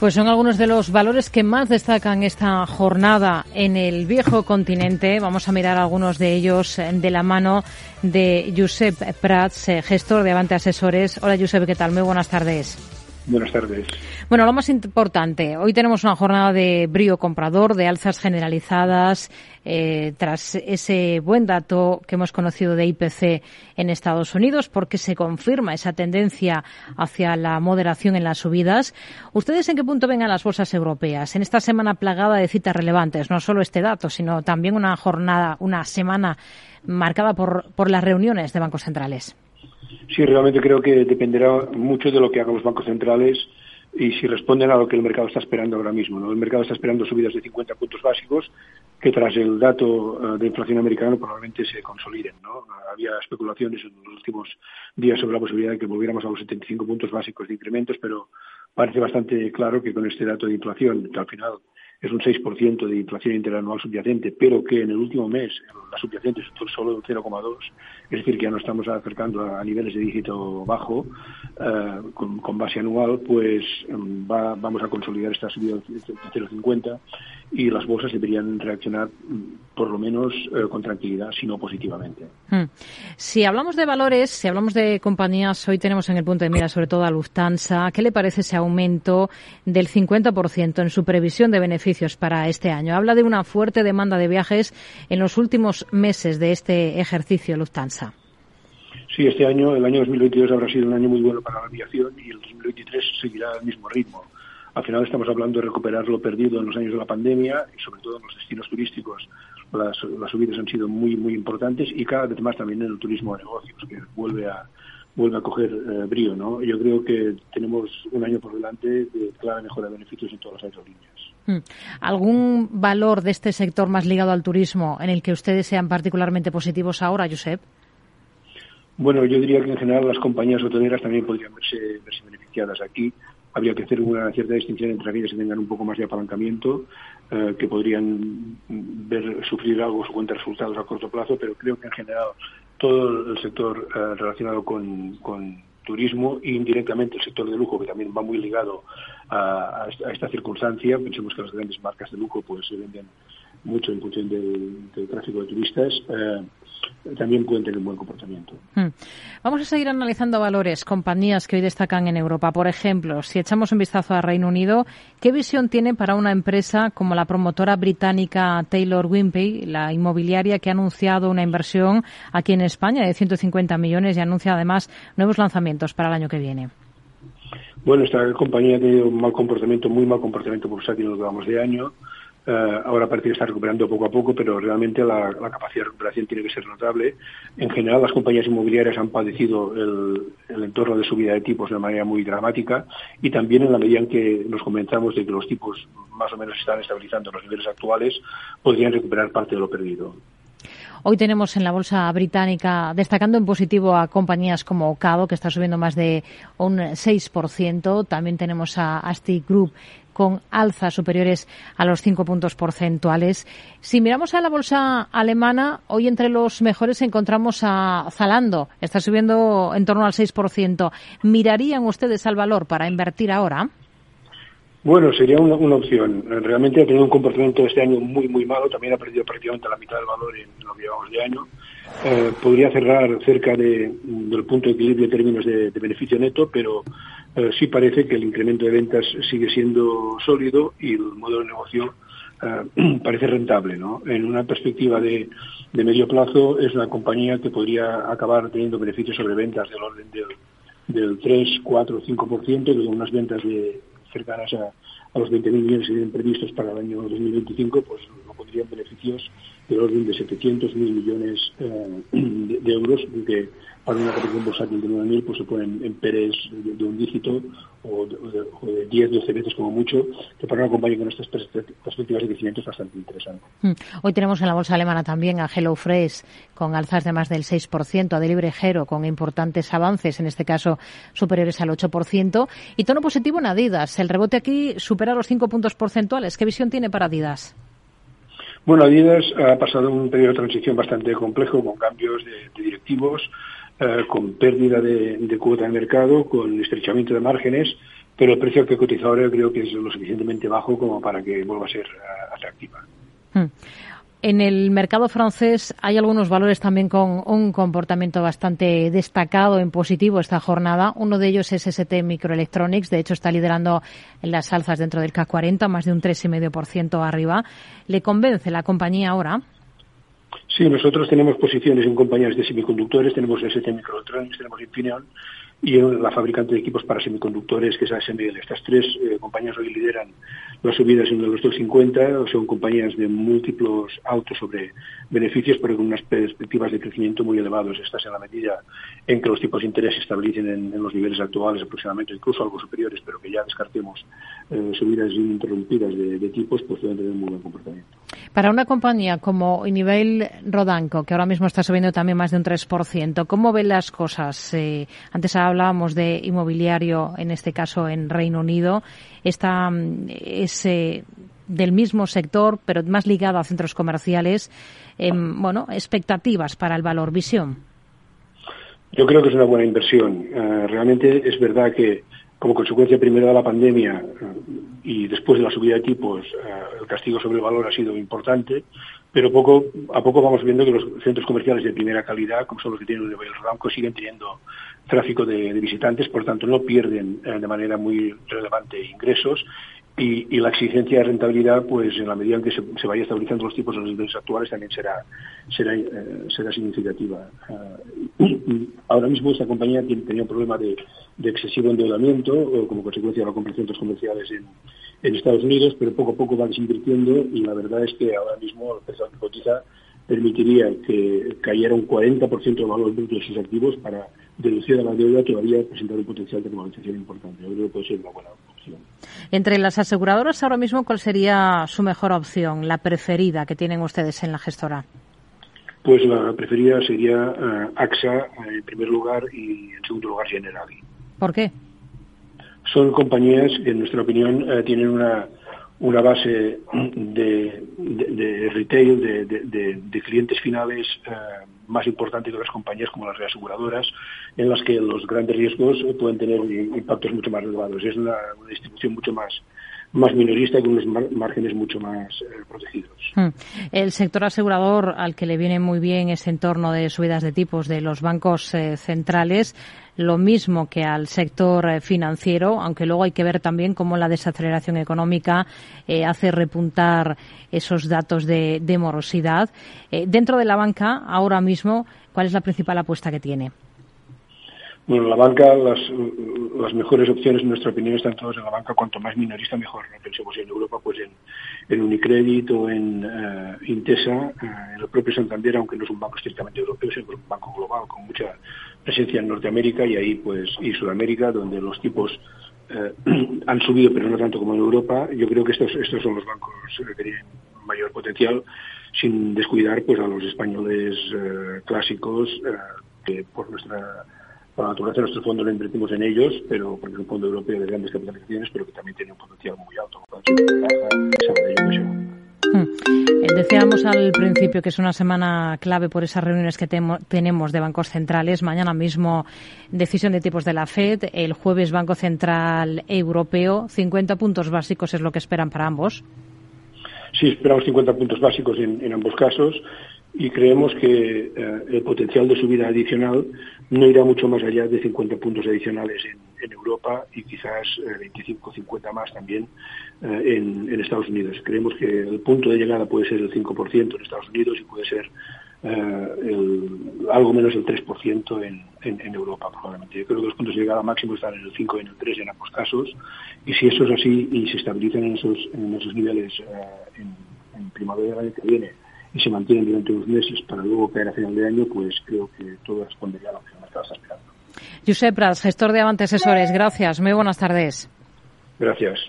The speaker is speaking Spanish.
Pues son algunos de los valores que más destacan esta jornada en el viejo continente. Vamos a mirar algunos de ellos de la mano de Josep Prats, eh, gestor de Avante Asesores. Hola Josep, ¿qué tal? Muy buenas tardes. Buenas tardes. Bueno, lo más importante, hoy tenemos una jornada de brío comprador, de alzas generalizadas, eh, tras ese buen dato que hemos conocido de IPC en Estados Unidos, porque se confirma esa tendencia hacia la moderación en las subidas. ¿Ustedes en qué punto ven a las bolsas europeas? En esta semana plagada de citas relevantes, no solo este dato, sino también una jornada, una semana marcada por, por las reuniones de bancos centrales. Sí, realmente creo que dependerá mucho de lo que hagan los bancos centrales y si responden a lo que el mercado está esperando ahora mismo. ¿no? El mercado está esperando subidas de 50 puntos básicos que tras el dato eh, de inflación americano probablemente se consoliden. ¿no? Había especulaciones en los últimos días sobre la posibilidad de que volviéramos a los 75 puntos básicos de incrementos, pero parece bastante claro que con este dato de inflación, que al final es un 6% de inflación interanual subyacente, pero que en el último mes la subyacente es solo un 0,2, es decir, que ya no estamos acercando a, niveles de dígito bajo eh, con, base anual, pues mm, vamos a consolidar esta subida de 0,50 y las bolsas deberían reaccionar mm, por lo menos eh, con tranquilidad, si no positivamente. Hmm. Si hablamos de valores, si hablamos de compañías, hoy tenemos en el punto de mira sobre todo a Lufthansa. ¿Qué le parece ese aumento del 50% en su previsión de beneficios para este año? Habla de una fuerte demanda de viajes en los últimos meses de este ejercicio Lufthansa. Sí, este año, el año 2022 habrá sido un año muy bueno para la aviación y el 2023 seguirá al mismo ritmo. Al final estamos hablando de recuperar lo perdido en los años de la pandemia y sobre todo en los destinos turísticos. Las, subidas han sido muy muy importantes y cada vez más también en el turismo de negocios que vuelve a vuelve a coger eh, brío, ¿no? Yo creo que tenemos un año por delante de clara mejora de beneficios en todas las aerolíneas. Hmm. ¿Algún valor de este sector más ligado al turismo en el que ustedes sean particularmente positivos ahora, Josep? Bueno, yo diría que en general las compañías hoteleras también podrían verse, verse beneficiadas aquí habría que hacer una cierta distinción entre aquellas que tengan un poco más de apalancamiento, eh, que podrían ver sufrir algo su cuenta de resultados a corto plazo, pero creo que en general todo el sector eh, relacionado con, turismo e indirectamente el sector de lujo, que también va muy ligado a, esta, circunstancia. Pensemos que las grandes marcas de lujo pues se venden mucho en función del, tráfico de turistas. Eh, también pueden tener un buen comportamiento. Hmm. Vamos a seguir analizando valores, compañías que hoy destacan en Europa. Por ejemplo, si echamos un vistazo a Reino Unido, ¿qué visión tiene para una empresa como la promotora británica Taylor Wimpey, la inmobiliaria que ha anunciado una inversión aquí en España de 150 millones y anuncia además nuevos lanzamientos para el año que viene? Bueno, esta compañía ha tenido un mal comportamiento, muy mal comportamiento bursátil en lo que vamos de año. Eh, ahora parece que está recuperando poco a poco, pero realmente la, capacidad de recuperación tiene que ser notable. En general, las compañías inmobiliarias han padecido el, entorno de subida de tipos de manera muy dramática y también en la medida en que nos comenzamos de que los tipos más o menos están estabilizando los niveles actuales, podrían recuperar parte de lo perdido. Hoy tenemos en la bolsa británica, destacando en positivo a compañías como Ocado, que está subiendo más de un 6%. También tenemos a Asti Group, con alzas superiores a los cinco puntos porcentuales. Si miramos a la bolsa alemana, hoy entre los mejores encontramos a Zalando. Está subiendo en torno al 6%. ¿Mirarían ustedes al valor para invertir ahora? Bueno, sería una, opción. Realmente ha tenido un comportamiento este año muy, muy malo. También ha perdido prácticamente la mitad del valor en lo que llevamos de año. Eh, podría cerrar cerca de, del punto de equilibrio en términos de beneficio neto, pero eh, sí parece que el incremento de ventas sigue siendo sólido y el modelo de negocio eh, parece rentable. ¿no? En una perspectiva de, medio plazo es una compañía que podría acabar teniendo beneficios sobre ventas del orden del, del 3, 4, 5%, con unas ventas de cercanas a, a los 20.000 millones que tienen previstos para el año 2025, pues no pondrían beneficios del orden de 700.000 millones eh, de, euros, que para una categoría bursátil de 9.000 pues se ponen en Pérez de, un dígito o de, 10, 12 veces como mucho, que para una compañía con estas perspectivas de crecimiento es bastante interesante. Hmm. Hoy tenemos en la bolsa alemana también a HelloFresh con alzas de más del 6%, a Delibre Hero con importantes avances, en este caso superiores al 8%, y tono positivo en Adidas. El rebote aquí supera los 5 puntos porcentuales. ¿Qué visión tiene para Adidas? Bueno, Adidas ha pasado un periodo de transición bastante complejo con cambios de directivos, eh, con pérdida de, cuota de mercado, con estrechamiento de márgenes, pero el precio que cotiza ahora creo que es lo suficientemente bajo como para que vuelva a ser uh, atractiva. Hmm. En el mercado francés hay algunos valores también con un comportamiento bastante destacado en positivo esta jornada. Uno de ellos es ST Microelectronics. De hecho, está liderando las alzas dentro del CAC 40, más de un 3,5% arriba. ¿Le convence la compañía ahora? Sí, nosotros tenemos posiciones en compañías de semiconductores. Tenemos ST Microelectronics, tenemos Infineon y la fabricante de equipos para semiconductores, que es ASML. Estas tres eh, compañías hoy lideran las subidas en los 250, son compañías de múltiplos autos sobre beneficios, pero con unas perspectivas de crecimiento muy elevados. Estas en la medida en que los tipos de interés se estabilicen en, los niveles actuales aproximadamente, incluso algo superiores, pero que ya descartemos eh, subidas ininterrumpidas de, de, tipos, pues pueden tener muy buen comportamiento. Para una compañía como Nivel Rodanco, que ahora mismo está subiendo también más de un 3%, ¿cómo ven las cosas? Eh, antes hablábamos de inmobiliario, en este caso en Reino Unido. Está ese del mismo sector, pero más ligado a centros comerciales. bueno, expectativas para el valor visión. Yo creo que es una buena inversión. Eh, realmente es verdad que como consecuencia primero de la pandemia eh, y después de la subida de tipos, eh, el castigo sobre el valor ha sido importante, pero poco a poco vamos viendo que los centros comerciales de primera calidad, como son los que tienen el Ranco, siguen teniendo tráfico de, visitantes, por tanto no pierden eh, de manera muy relevante ingresos y, la exigencia de rentabilidad, pues en la medida en que se, vaya estabilizando los tipos en los niveles actuales, también será será, será significativa. ahora mismo esta compañía tiene, tenía un problema de de excesivo endeudamiento como consecuencia de las centros comerciales en, Estados Unidos, pero poco a poco van invirtiendo y la verdad es que ahora mismo el precio que cotiza permitiría que cayera un 40% del valor bruto de sus activos para deducir a la deuda todavía presentar un potencial de normalización importante. Yo creo que puede ser una buena opción. Entre las aseguradoras ahora mismo, ¿cuál sería su mejor opción, la preferida que tienen ustedes en la gestora? Pues la preferida sería uh, AXA en primer lugar y en segundo lugar Generali. ¿Por qué? Son compañías que, en nuestra opinión, eh, tienen una, una base de, de, retail, de, clientes finales eh, más importante que las compañías como las reaseguradoras, en las que los grandes riesgos pueden tener impactos mucho más elevados. Es una, distribución mucho más más minorista y con unos márgenes mucho más eh, protegidos. Hmm. El sector asegurador al que le viene muy bien ese entorno de subidas de tipos de los bancos centrales lo mismo que al sector eh, financiero, aunque luego hay que ver también cómo la desaceleración económica eh, hace repuntar esos datos de, morosidad. Eh, dentro de la banca, ahora mismo, ¿cuál es la principal apuesta que tiene? Bueno, la banca, las, las mejores opciones, en nuestra opinión, están todas en la banca. Cuanto más minorista, mejor. No pensemos en Europa, pues en, Unicredit o en Intesa, en el propio Santander, aunque no es un banco estrictamente europeo, es un banco global con mucha presencia en Norteamérica y ahí pues y Sudamérica donde los tipos eh, han subido pero no tanto como en Europa yo creo que estos estos son los bancos que tienen mayor potencial sin descuidar pues a los españoles eh, clásicos eh, que por nuestra por la naturaleza de nuestro fondo lo invertimos en ellos pero porque es un fondo europeo de grandes capitalizaciones pero que también tiene un potencial muy alto Hmm. Eh, decíamos al principio que es una semana clave por esas reuniones que tenemos de bancos centrales. Mañana mismo decisión de tipos de la FED, el jueves Banco Central Europeo. 50 puntos básicos es lo que esperan para ambos. Sí, esperamos 50 puntos básicos en ambos casos y creemos que eh, el potencial de subida adicional no irá mucho más allá de 50 puntos adicionales en, Europa y quizás 25 o 50 más también eh, en, Estados Unidos. Creemos que el punto de llegada puede ser el 5% en Estados Unidos y puede ser eh, algo menos del 3% en, en, Europa probablemente. Yo creo que los puntos de llegada máximos están en el 5 y en el 3 en ambos casos y si eso es así y se estabilizan en esos, en esos niveles en, en primavera del año que viene y se mantienen durante unos meses para luego caer a final de año, pues creo que todo respondería a lo que mercado está esperando. Josep Prats, gestor de Avante Asesores, gracias. Muy buenas tardes. Gracias.